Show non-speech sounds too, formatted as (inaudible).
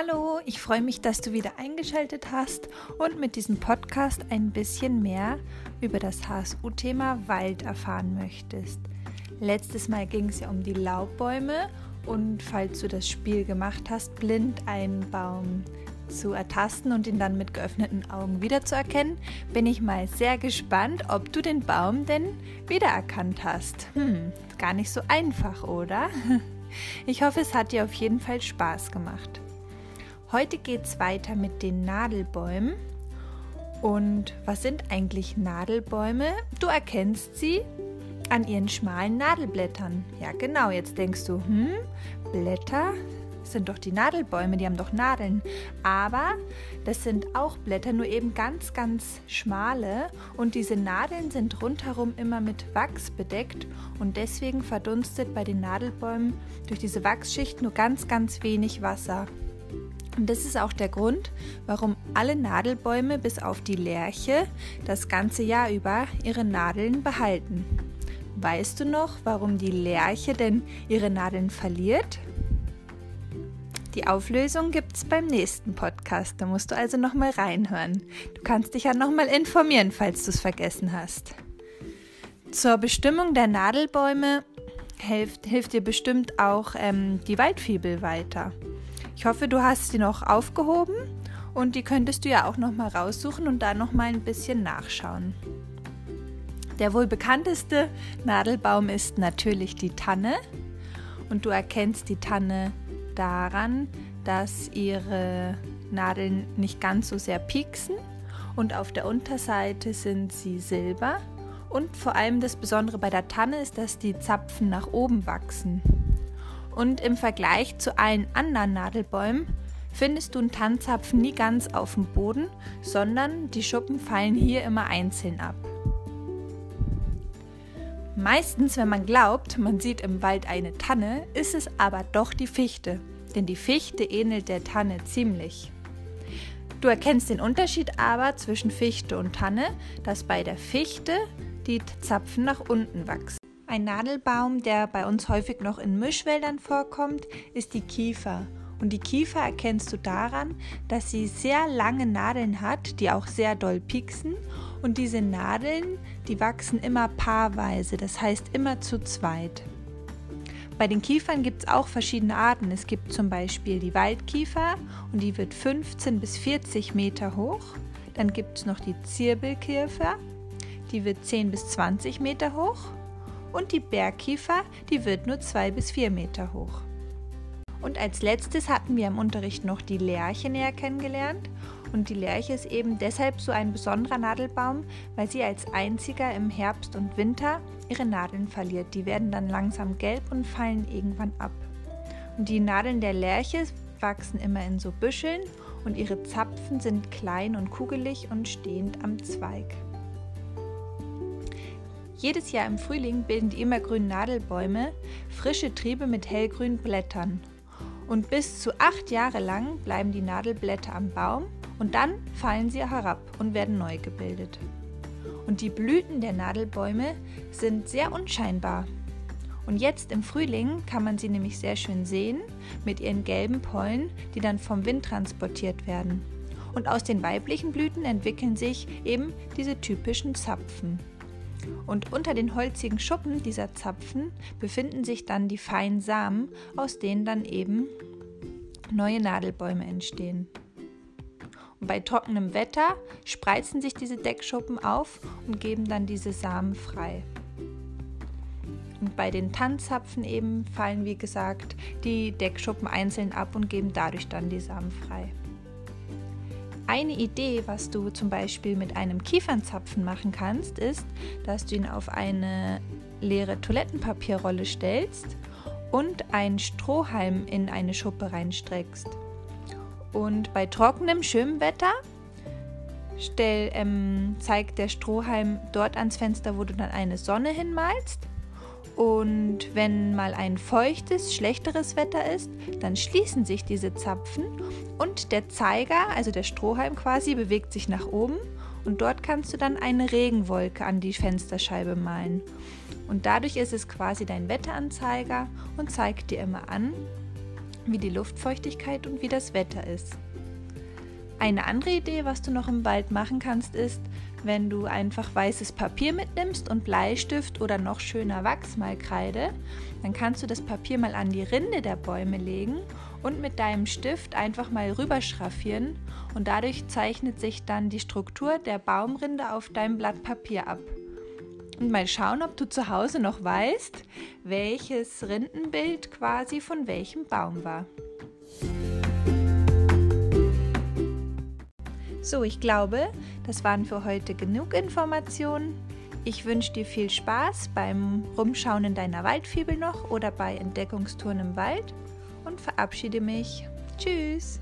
Hallo, ich freue mich, dass du wieder eingeschaltet hast und mit diesem Podcast ein bisschen mehr über das HSU-Thema Wald erfahren möchtest. Letztes Mal ging es ja um die Laubbäume und falls du das Spiel gemacht hast, blind einen Baum zu ertasten und ihn dann mit geöffneten Augen wiederzuerkennen, bin ich mal sehr gespannt, ob du den Baum denn wiedererkannt hast. Hm, gar nicht so einfach, oder? (laughs) Ich hoffe, es hat dir auf jeden Fall Spaß gemacht. Heute geht es weiter mit den Nadelbäumen. Und was sind eigentlich Nadelbäume? Du erkennst sie an ihren schmalen Nadelblättern. Ja, genau, jetzt denkst du, hm, Blätter sind doch die Nadelbäume, die haben doch Nadeln. Aber das sind auch Blätter, nur eben ganz, ganz schmale. Und diese Nadeln sind rundherum immer mit Wachs bedeckt. Und deswegen verdunstet bei den Nadelbäumen durch diese Wachsschicht nur ganz, ganz wenig Wasser. Und das ist auch der Grund, warum alle Nadelbäume bis auf die Lärche das ganze Jahr über ihre Nadeln behalten. Weißt du noch, warum die Lärche denn ihre Nadeln verliert? Die Auflösung gibt es beim nächsten Podcast. Da musst du also nochmal reinhören. Du kannst dich ja nochmal informieren, falls du es vergessen hast. Zur Bestimmung der Nadelbäume hilft, hilft dir bestimmt auch ähm, die Waldfibel weiter. Ich hoffe, du hast sie noch aufgehoben und die könntest du ja auch noch mal raussuchen und da noch mal ein bisschen nachschauen. Der wohl bekannteste Nadelbaum ist natürlich die Tanne und du erkennst die Tanne daran, dass ihre Nadeln nicht ganz so sehr pieksen und auf der Unterseite sind sie silber und vor allem das Besondere bei der Tanne ist, dass die Zapfen nach oben wachsen. Und im Vergleich zu allen anderen Nadelbäumen findest du einen Tannzapfen nie ganz auf dem Boden, sondern die Schuppen fallen hier immer einzeln ab. Meistens, wenn man glaubt, man sieht im Wald eine Tanne, ist es aber doch die Fichte, denn die Fichte ähnelt der Tanne ziemlich. Du erkennst den Unterschied aber zwischen Fichte und Tanne, dass bei der Fichte die Zapfen nach unten wachsen. Ein Nadelbaum, der bei uns häufig noch in Mischwäldern vorkommt, ist die Kiefer. Und die Kiefer erkennst du daran, dass sie sehr lange Nadeln hat, die auch sehr doll pieksen. Und diese Nadeln, die wachsen immer paarweise, das heißt immer zu zweit. Bei den Kiefern gibt es auch verschiedene Arten. Es gibt zum Beispiel die Waldkiefer und die wird 15 bis 40 Meter hoch. Dann gibt es noch die Zirbelkiefer, die wird 10 bis 20 Meter hoch und die Bergkiefer, die wird nur zwei bis vier Meter hoch. Und als letztes hatten wir im Unterricht noch die Lerche näher kennengelernt. Und die Lerche ist eben deshalb so ein besonderer Nadelbaum, weil sie als einziger im Herbst und Winter ihre Nadeln verliert. Die werden dann langsam gelb und fallen irgendwann ab. Und die Nadeln der Lerche wachsen immer in so Büscheln und ihre Zapfen sind klein und kugelig und stehend am Zweig. Jedes Jahr im Frühling bilden die immergrünen Nadelbäume frische Triebe mit hellgrünen Blättern. Und bis zu acht Jahre lang bleiben die Nadelblätter am Baum und dann fallen sie herab und werden neu gebildet. Und die Blüten der Nadelbäume sind sehr unscheinbar. Und jetzt im Frühling kann man sie nämlich sehr schön sehen mit ihren gelben Pollen, die dann vom Wind transportiert werden. Und aus den weiblichen Blüten entwickeln sich eben diese typischen Zapfen. Und unter den holzigen Schuppen dieser Zapfen befinden sich dann die feinen Samen, aus denen dann eben neue Nadelbäume entstehen. Und bei trockenem Wetter spreizen sich diese Deckschuppen auf und geben dann diese Samen frei. Und bei den Tannzapfen eben fallen, wie gesagt, die Deckschuppen einzeln ab und geben dadurch dann die Samen frei. Eine Idee, was du zum Beispiel mit einem Kiefernzapfen machen kannst, ist, dass du ihn auf eine leere Toilettenpapierrolle stellst und einen Strohhalm in eine Schuppe reinstreckst. Und bei trockenem, schönem Wetter stell, ähm, zeigt der Strohhalm dort ans Fenster, wo du dann eine Sonne hinmalst. Und wenn mal ein feuchtes, schlechteres Wetter ist, dann schließen sich diese Zapfen und der Zeiger, also der Strohhalm quasi, bewegt sich nach oben und dort kannst du dann eine Regenwolke an die Fensterscheibe malen. Und dadurch ist es quasi dein Wetteranzeiger und zeigt dir immer an, wie die Luftfeuchtigkeit und wie das Wetter ist. Eine andere Idee, was du noch im Wald machen kannst, ist, wenn du einfach weißes Papier mitnimmst und Bleistift oder noch schöner Wachsmalkreide, dann kannst du das Papier mal an die Rinde der Bäume legen und mit deinem Stift einfach mal rüberschraffieren und dadurch zeichnet sich dann die Struktur der Baumrinde auf deinem Blatt Papier ab. Und mal schauen, ob du zu Hause noch weißt, welches Rindenbild quasi von welchem Baum war. So, ich glaube, das waren für heute genug Informationen. Ich wünsche dir viel Spaß beim Rumschauen in deiner Waldfibel noch oder bei Entdeckungstouren im Wald und verabschiede mich. Tschüss!